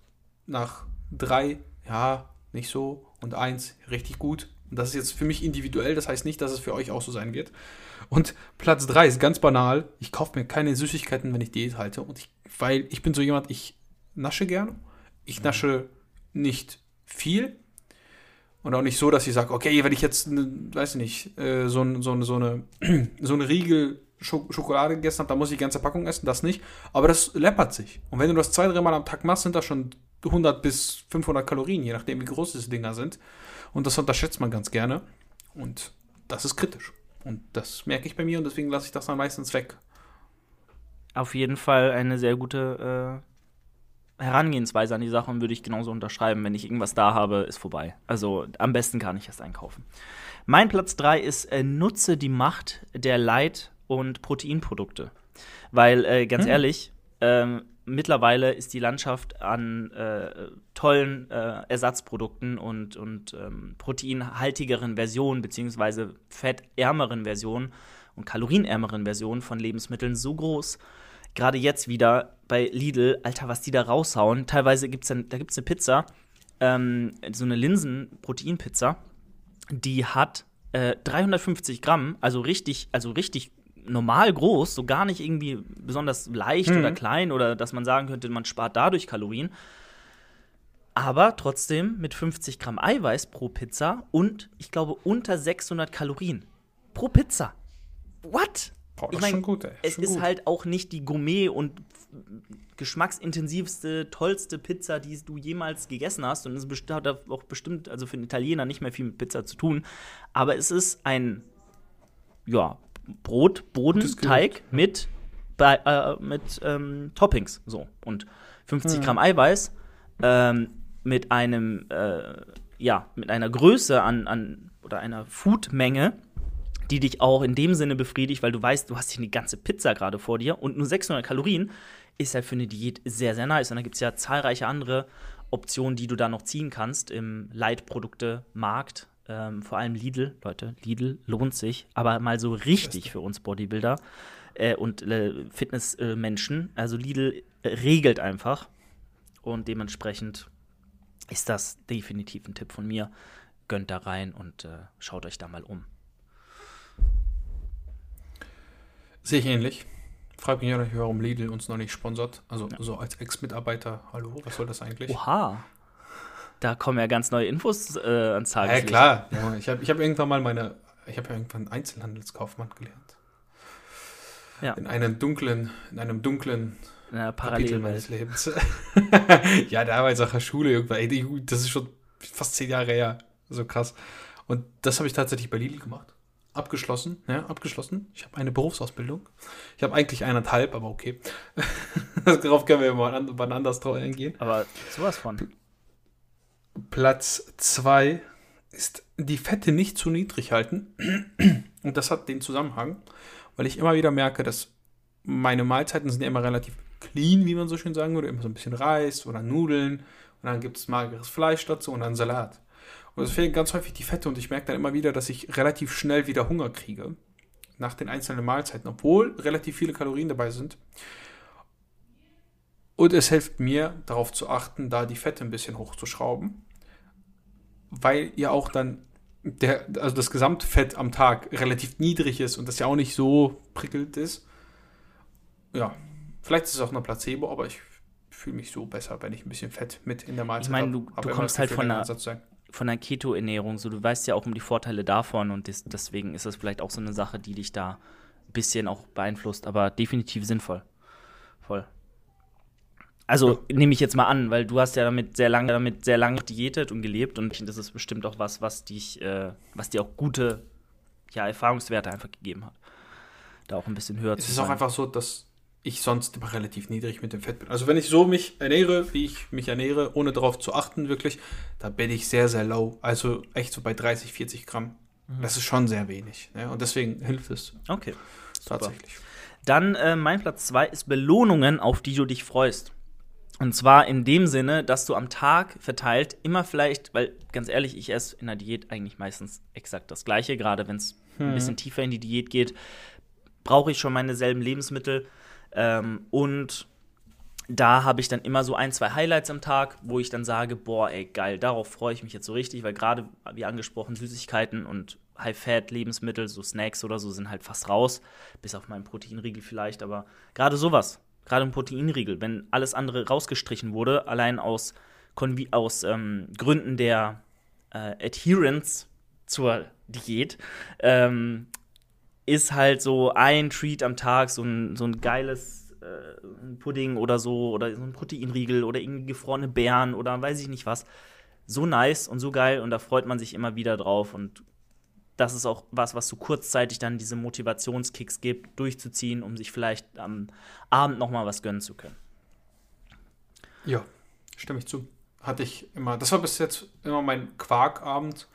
Nach 3, ja, nicht so. Und 1, richtig gut. Und das ist jetzt für mich individuell. Das heißt nicht, dass es für euch auch so sein wird. Und Platz 3 ist ganz banal. Ich kaufe mir keine Süßigkeiten, wenn ich Diät halte. Und ich, weil ich bin so jemand, ich nasche gerne. Ich nasche nicht viel. Und auch nicht so, dass ich sage, okay, wenn ich jetzt, ne, weiß ich nicht, äh, so, so, eine- so eine, so eine Riegel Schokolade gegessen habe, dann muss ich die ganze Packung essen, das nicht. Aber das läppert sich. Und wenn du das zwei, dreimal am Tag machst, sind das schon 100 bis 500 Kalorien, je nachdem, wie groß diese Dinger sind. Und das unterschätzt man ganz gerne. Und das ist kritisch. Und das merke ich bei mir und deswegen lasse ich das dann meistens weg. auf jeden Fall eine sehr gute äh, Herangehensweise an die Sache und würde ich genauso unterschreiben. Wenn ich irgendwas da habe, ist vorbei. Also am besten kann ich es einkaufen. Mein Platz 3 ist, äh, nutze die Macht der Leit- und Proteinprodukte. Weil, äh, ganz ehrlich, ähm, mittlerweile ist die Landschaft an äh, tollen äh, Ersatzprodukten und, und ähm, proteinhaltigeren Versionen, beziehungsweise fettärmeren Versionen und kalorienärmeren Versionen von Lebensmitteln so groß. Gerade jetzt wieder bei Lidl, Alter, was die da raushauen. Teilweise gibt es da gibt's eine Pizza, ähm, so eine Linsen-Proteinpizza, die hat äh, 350 Gramm, also richtig, also richtig normal groß, so gar nicht irgendwie besonders leicht oder klein oder dass man sagen könnte, man spart dadurch Kalorien. Aber trotzdem mit 50 Gramm Eiweiß pro Pizza und ich glaube unter 600 Kalorien pro Pizza. What? Boah, Ich ist mein, schon gut, ey. Es Schon ist gut. halt auch nicht die Gourmet- und geschmacksintensivste, tollste Pizza, die du jemals gegessen hast. Und es hat auch bestimmt, also für einen Italiener, nicht mehr viel mit Pizza zu tun. Aber es ist ein, ja, Brot, Bodenteig mit, äh, mit ähm, Toppings. So. Und 50 Gramm Eiweiß ähm, mit einem, äh, ja, mit einer Größe an, an oder einer Foodmenge, die dich auch in dem Sinne befriedigt, weil du weißt, du hast hier eine ganze Pizza gerade vor dir und nur 600 Kalorien ist halt für eine Diät sehr, sehr nice. Und da gibt es ja zahlreiche andere Optionen, die du da noch ziehen kannst im Leitprodukte-Markt. Ähm, vor allem Lidl, Leute, Lidl lohnt sich, aber mal so richtig für uns Bodybuilder äh, und äh, Fitnessmenschen. also Lidl äh, regelt einfach und dementsprechend ist das definitiv ein Tipp von mir. Gönnt da rein und äh, schaut euch da mal um. Sehe ich ähnlich. Frag mich ja nicht, warum Lidl uns noch nicht sponsert. Also so als Ex-Mitarbeiter, hallo, was soll das eigentlich? Oha. Da kommen ja ganz neue Infos äh, ans Tageslicht. Ja, klar. Ja, ich habe ich hab irgendwann mal meine, ich habe ja irgendwann Einzelhandelskaufmann gelernt. Ja. In einem dunklen, in einem dunklen ja, Kapitel meines Lebens. ja, der Arbeitssache Schule irgendwann. Ey, das ist schon fast zehn Jahre her. So krass. Und das habe ich tatsächlich bei Lidl gemacht. Abgeschlossen, ja, abgeschlossen. Ich habe eine Berufsausbildung. Ich habe eigentlich eineinhalb, aber okay. Darauf können wir mal wann anders drauf eingehen. Aber sowas von. Platz zwei ist die Fette nicht zu niedrig halten. Und das hat den Zusammenhang, weil ich immer wieder merke, dass meine Mahlzeiten sind ja immer relativ clean, wie man so schön sagen würde. Immer so ein bisschen Reis oder Nudeln und dann gibt es mageres Fleisch dazu und dann Salat. Und es fehlen ganz häufig die Fette und ich merke dann immer wieder, dass ich relativ schnell wieder Hunger kriege nach den einzelnen Mahlzeiten, obwohl relativ viele Kalorien dabei sind. Und es hilft mir, darauf zu achten, da die Fette ein bisschen hochzuschrauben, weil ja auch dann der, also das Gesamtfett am Tag relativ niedrig ist und das ja auch nicht so prickelnd ist. Ja, Vielleicht ist es auch nur Placebo, aber ich fühle mich so besser, wenn ich ein bisschen Fett mit in der Mahlzeit habe. Ich meine, du, du kommst halt von einer, von einer Keto-Ernährung, so du weißt ja auch um die Vorteile davon und des, deswegen ist das vielleicht auch so eine Sache, die dich da ein bisschen auch beeinflusst, aber definitiv sinnvoll. Voll. Also ja. nehme ich jetzt mal an, weil du hast ja damit sehr lange damit sehr lange diätet und gelebt und das ist bestimmt auch was, was dich, äh, was dir auch gute ja, Erfahrungswerte einfach gegeben hat. Da auch ein bisschen höher es zu sein. Es ist auch einfach so, dass ich sonst immer relativ niedrig mit dem Fett bin. Also wenn ich so mich ernähre, wie ich mich ernähre, ohne darauf zu achten, wirklich, da bin ich sehr, sehr low. Also echt so bei 30, 40 Gramm. Mhm. Das ist schon sehr wenig. Ne? Und deswegen hilft es. Okay. Tatsächlich. Super. Dann äh, mein Platz 2 ist Belohnungen, auf die du dich freust. Und zwar in dem Sinne, dass du am Tag verteilt immer vielleicht, weil ganz ehrlich, ich esse in der Diät eigentlich meistens exakt das Gleiche, gerade wenn es hm. ein bisschen tiefer in die Diät geht, brauche ich schon meine selben Lebensmittel. Ähm, und da habe ich dann immer so ein, zwei Highlights am Tag, wo ich dann sage, boah, ey, geil, darauf freue ich mich jetzt so richtig, weil gerade, wie angesprochen, Süßigkeiten und High-Fat-Lebensmittel, so Snacks oder so, sind halt fast raus, bis auf meinen Proteinriegel vielleicht, aber gerade sowas, gerade ein Proteinriegel, wenn alles andere rausgestrichen wurde, allein aus, aus ähm, Gründen der äh, Adherence zur Diät, ähm, ist halt so ein Treat am Tag, so ein, so ein geiles äh, Pudding oder so, oder so ein Proteinriegel oder irgendwie gefrorene Beeren oder weiß ich nicht was. So nice und so geil und da freut man sich immer wieder drauf und das ist auch was, was so kurzzeitig dann diese Motivationskicks gibt, durchzuziehen, um sich vielleicht am Abend noch mal was gönnen zu können. Ja, stimme ich zu. Hatte ich immer, das war bis jetzt immer mein Quarkabend,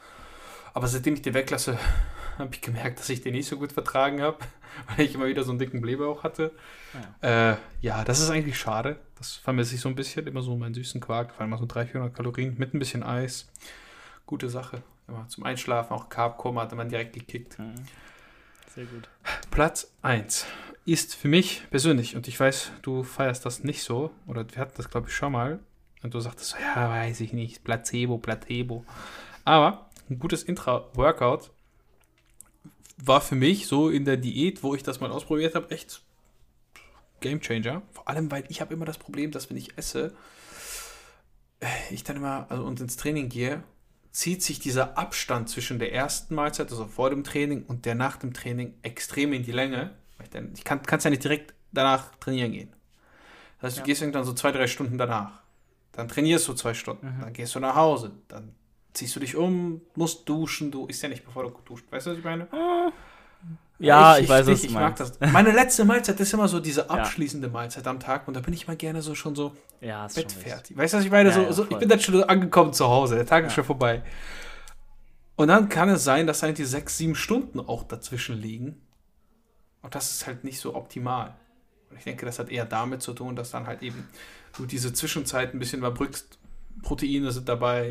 aber seitdem ich den weglasse, habe ich gemerkt, dass ich den nicht so gut vertragen habe, weil ich immer wieder so einen dicken Blähbauch hatte. Ja. Äh, ja, das ist eigentlich schade. Das vermisse ich so ein bisschen. Immer so meinen süßen Quark, vor allem mal so 300, 400 Kalorien mit ein bisschen Eis. Gute Sache. Immer zum Einschlafen, auch Carbkoma hatte man direkt gekickt. Mhm. Sehr gut. Platz 1 ist für mich persönlich, und ich weiß, du feierst das nicht so, oder wir hatten das, glaube ich, schon mal, und du sagtest so, ja, weiß ich nicht, Placebo, Placebo. Aber ein gutes Intra-Workout war für mich so in der Diät, wo ich das mal ausprobiert habe, echt Game Changer. Vor allem, weil ich habe immer das Problem, dass wenn ich esse, äh, ich dann immer, also und ins Training gehe, zieht sich dieser Abstand zwischen der ersten Mahlzeit, also vor dem Training und der nach dem Training extrem in die Länge. Ich, kann es ja nicht direkt danach trainieren gehen. Das heißt, du ja. gehst irgendwann so zwei, drei Stunden danach. Dann trainierst du zwei Stunden. Mhm. Dann gehst du nach Hause. Dann ziehst du dich um, musst duschen, du isst ja nicht, bevor du duscht. Weißt du, was ich meine? Ja, ich, ich weiß, was ich, ich mag das. Meine letzte Mahlzeit ist immer so diese abschließende ja. Mahlzeit am Tag und da bin ich mal gerne so schon so ja, bettfertig. Weißt du, was ich meine? Ja, so, so, ich bin dann schon angekommen zu Hause, der Tag ist schon vorbei. Und dann kann es sein, dass eigentlich sechs, sieben Stunden auch dazwischen liegen. Und das ist halt nicht so optimal. Und ich denke, das hat eher damit zu tun, dass dann halt eben du diese Zwischenzeit ein bisschen überbrückst. Proteine sind dabei.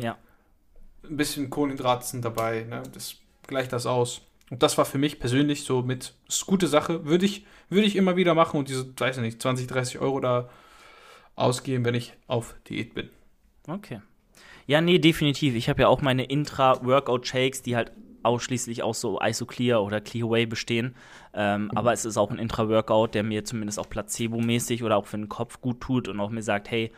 Ein bisschen Kohlenhydrate sind dabei, ne? das gleicht das aus. Und das war für mich persönlich so mit, ist eine gute Sache, würde ich, würde ich immer wieder machen und diese, weiß ich nicht, 20, 30 Euro da ausgeben, wenn ich auf Diät bin. Okay. Ja, nee, definitiv. Ich habe ja auch meine Intra-Workout-Shakes, die halt ausschließlich aus so Isoclear oder Clearway bestehen. Ähm, mhm. Aber es ist auch ein Intra-Workout, der mir zumindest auch placebo-mäßig oder auch für den Kopf gut tut und auch mir sagt, hey,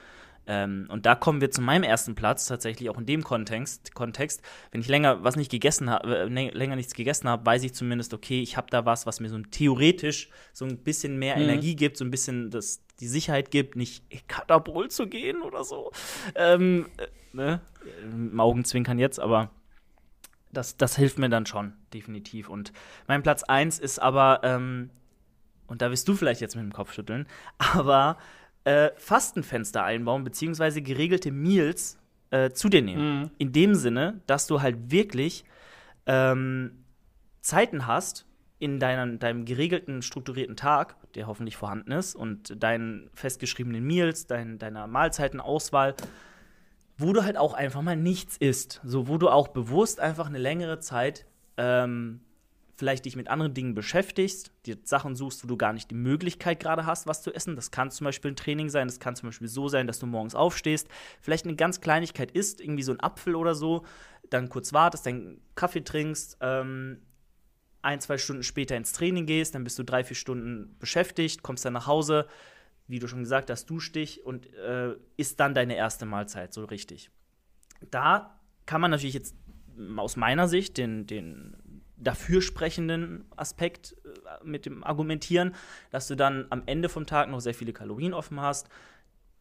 Ähm, und da kommen wir zu meinem ersten Platz, tatsächlich auch in dem Kontext. Kontext. Wenn ich länger was nicht gegessen habe, äh, länger nichts gegessen habe, weiß ich zumindest, okay, ich habe da was, was mir so theoretisch so ein bisschen mehr mhm. Energie gibt, so ein bisschen das, die Sicherheit gibt, nicht Katabol zu gehen oder so. Ähm, äh, ne? Im Augenzwinkern jetzt, aber das, das hilft mir dann schon, definitiv. Und mein Platz 1 ist aber, ähm, und da wirst du vielleicht jetzt mit dem Kopf schütteln, aber äh, Fastenfenster einbauen, beziehungsweise geregelte Meals äh, zu dir nehmen. Mhm. In dem Sinne, dass du halt wirklich ähm, Zeiten hast in deinem, deinem geregelten, strukturierten Tag, der hoffentlich vorhanden ist, und deinen festgeschriebenen Meals, dein, deiner Mahlzeitenauswahl, wo du halt auch einfach mal nichts isst. So, wo du auch bewusst einfach eine längere Zeit ähm, vielleicht dich mit anderen Dingen beschäftigst, dir Sachen suchst, wo du gar nicht die Möglichkeit gerade hast, was zu essen. Das kann zum Beispiel ein Training sein, das kann zum Beispiel so sein, dass du morgens aufstehst, vielleicht eine ganz Kleinigkeit isst, irgendwie so ein Apfel oder so, dann kurz wartest, deinen Kaffee trinkst, ähm, ein, zwei Stunden später ins Training gehst, dann bist du drei, vier Stunden beschäftigt, kommst dann nach Hause, wie du schon gesagt hast, duschst dich und äh, isst dann deine erste Mahlzeit, so richtig. Da kann man natürlich jetzt aus meiner Sicht den, den dafür sprechenden Aspekt äh, mit dem Argumentieren, dass du dann am Ende vom Tag noch sehr viele Kalorien offen hast,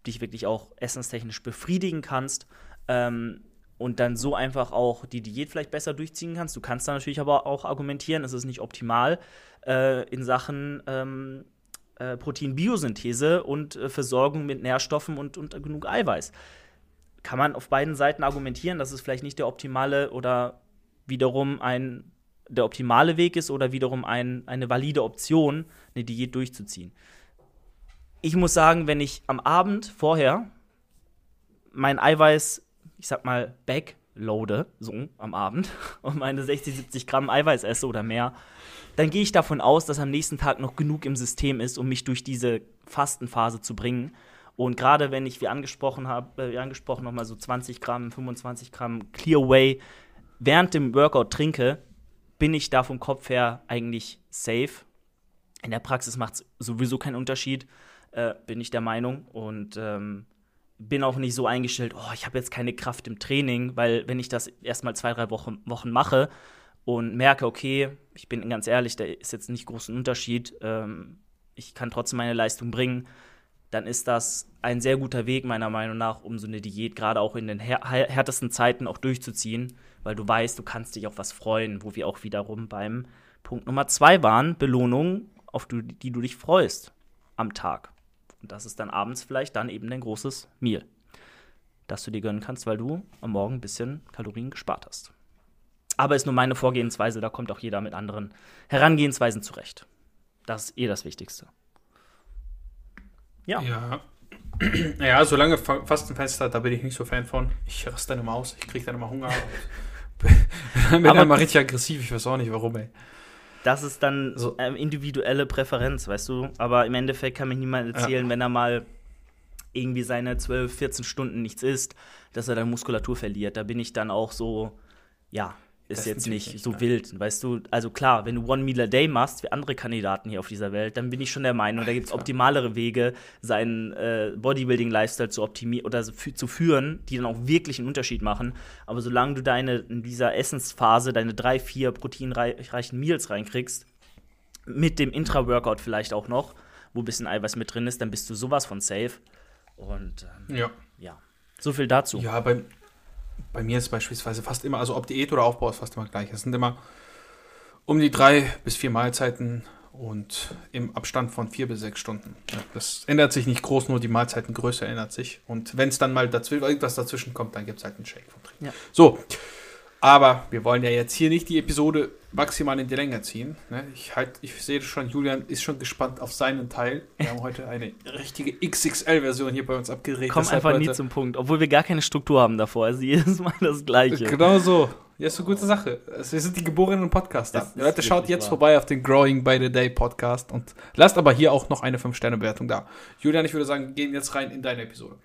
dich wirklich auch essenstechnisch befriedigen kannst ähm, und dann so einfach auch die Diät vielleicht besser durchziehen kannst. Du kannst dann natürlich aber auch argumentieren, es ist nicht optimal äh, in Sachen ähm, äh, Proteinbiosynthese und äh, Versorgung mit Nährstoffen und, und genug Eiweiß. Kann man auf beiden Seiten argumentieren, dass es vielleicht nicht der optimale oder wiederum ein der optimale Weg ist oder wiederum ein, eine valide Option, eine Diät durchzuziehen. Ich muss sagen, wenn ich am Abend vorher mein Eiweiß, ich sag mal, backloade, so am Abend, und meine 60, 70 Gramm Eiweiß esse oder mehr, dann gehe ich davon aus, dass am nächsten Tag noch genug im System ist, um mich durch diese Fastenphase zu bringen. Und gerade wenn ich, wie angesprochen habe, äh, wie angesprochen, nochmal so 20 Gramm, 25 Gramm Clear Way während dem Workout trinke, bin ich da vom Kopf her eigentlich safe. In der Praxis macht es sowieso keinen Unterschied, äh, bin ich der Meinung. Und ähm, bin auch nicht so eingestellt, oh, ich habe jetzt keine Kraft im Training, weil wenn ich das erstmal zwei, drei Wochen, Wochen mache und merke, okay, ich bin ganz ehrlich, da ist jetzt nicht großen Unterschied, ähm, ich kann trotzdem meine Leistung bringen, dann ist das ein sehr guter Weg, meiner Meinung nach, um so eine Diät gerade auch in den härtesten Zeiten auch durchzuziehen weil du weißt, du kannst dich auf was freuen, wo wir auch wiederum beim Punkt Nummer zwei waren, Belohnung, auf die, die du dich freust am Tag. Und das ist dann abends vielleicht dann eben dein großes Meal, das du dir gönnen kannst, weil du am Morgen ein bisschen Kalorien gespart hast. Aber ist nur meine Vorgehensweise, da kommt auch jeder mit anderen Herangehensweisen zurecht. Das ist eh das Wichtigste. Ja. Ja, ja solange Fastenfenster, da bin ich nicht so Fan von. Ich raste dann immer aus, ich kriege dann immer Hunger. bin aber, mal richtig aggressiv, ich weiß auch nicht warum, ey. Das ist dann so eine individuelle Präferenz, weißt du? Aber im Endeffekt kann mir niemand erzählen, ja. wenn er mal irgendwie seine 12, 14 Stunden nichts isst, dass er dann Muskulatur verliert. Da bin ich dann auch so, ja, ist jetzt nicht, nicht so wild, weißt du? Also klar, wenn du One Meal a Day machst, wie andere Kandidaten hier auf dieser Welt, dann bin ich schon der Meinung, da gibt es optimalere Wege, seinen äh, Bodybuilding-Lifestyle zu optimieren oder zu führen, die dann auch wirklich einen Unterschied machen. Aber solange du deine in dieser Essensphase deine drei, vier proteinreichen Meals reinkriegst, mit dem Intra-Workout vielleicht auch noch, wo ein bisschen Eiweiß mit drin ist, dann bist du sowas von safe. Und ähm, ja. ja. So viel dazu. Ja, beim, bei mir ist beispielsweise fast immer, also ob Diät oder Aufbau ist fast immer gleich. Es sind immer um die drei bis vier Mahlzeiten und im Abstand von vier bis sechs Stunden. Das ändert sich nicht groß, nur die Mahlzeitengröße ändert sich. Und wenn es dann mal dazwischen, irgendwas dazwischen kommt, dann gibt es halt einen Shake vom Trinken. Ja. So, aber wir wollen ja jetzt hier nicht die Episode maximal in die Länge ziehen. Ne? Ich, halt, ich sehe schon, Julian ist schon gespannt auf seinen Teil. Wir haben heute eine richtige XXL-Version hier bei uns abgedreht. Kommt einfach nie zum Punkt, obwohl wir gar keine Struktur haben davor. Also jedes Mal das Gleiche. Genau so. Ja, ist eine gute Sache. Wir sind die geborenen Podcaster. Leute, schaut jetzt wahr. vorbei auf den Growing by the Day Podcast und lasst aber hier auch noch eine 5-Sterne-Bewertung da. Julian, ich würde sagen, gehen jetzt rein in deine Episode.